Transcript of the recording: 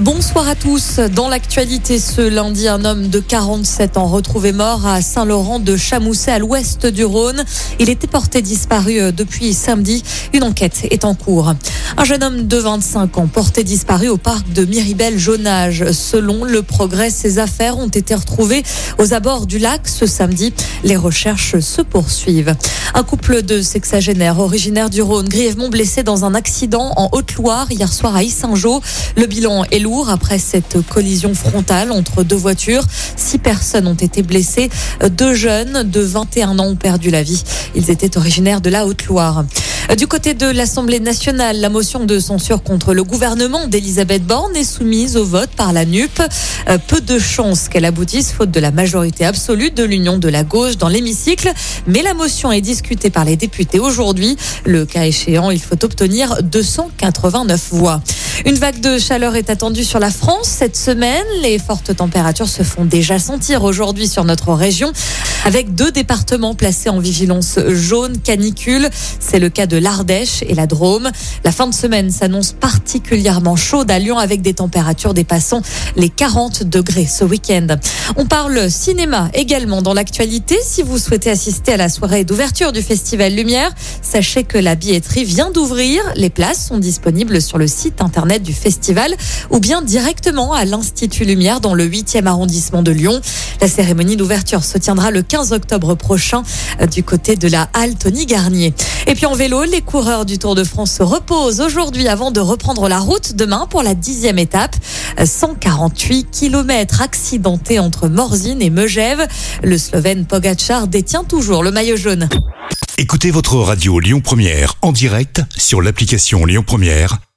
Bonsoir à tous. Dans l'actualité ce lundi, un homme de 47 ans retrouvé mort à Saint-Laurent de Chamousset à l'ouest du Rhône. Il était porté disparu euh, depuis samedi. Une enquête est en cours. Un jeune homme de 25 ans porté disparu au parc de Miribel-Jonage. Selon le progrès, ses affaires ont été retrouvées aux abords du lac ce samedi. Les recherches se poursuivent. Un couple de sexagénaires originaires du Rhône grièvement blessé dans un accident en Haute-Loire hier soir à Issingeau. Le bilan est lourd après cette collision frontale entre deux voitures. Six personnes ont été blessées. Deux jeunes de 21 ans ont perdu la vie. Ils étaient originaires de la Haute-Loire. Du côté de l'Assemblée nationale, la motion de censure contre le gouvernement d'Elisabeth Borne est soumise au vote par la NUP. Euh, peu de chances qu'elle aboutisse faute de la majorité absolue de l'union de la gauche dans l'hémicycle. Mais la motion est discutée par les députés aujourd'hui. Le cas échéant, il faut obtenir 289 voix. Une vague de chaleur est attendue sur la France cette semaine. Les fortes températures se font déjà sentir aujourd'hui sur notre région avec deux départements placés en vigilance jaune canicule. C'est le cas de l'Ardèche et la Drôme. La fin de semaine s'annonce particulièrement chaude à Lyon avec des températures dépassant les 40 degrés ce week-end. On parle cinéma également dans l'actualité. Si vous souhaitez assister à la soirée d'ouverture du Festival Lumière, sachez que la billetterie vient d'ouvrir. Les places sont disponibles sur le site internet du festival ou bien directement à l'Institut Lumière dans le 8e arrondissement de Lyon. La cérémonie d'ouverture se tiendra le 15 octobre prochain euh, du côté de la halle Tony Garnier. Et puis en vélo, les coureurs du Tour de France se reposent aujourd'hui avant de reprendre la route demain pour la dixième étape. 148 euh, km accidentés entre Morzine et Megève. Le Slovène Pogacar détient toujours le maillot jaune. Écoutez votre radio Lyon Première en direct sur l'application Lyon Première,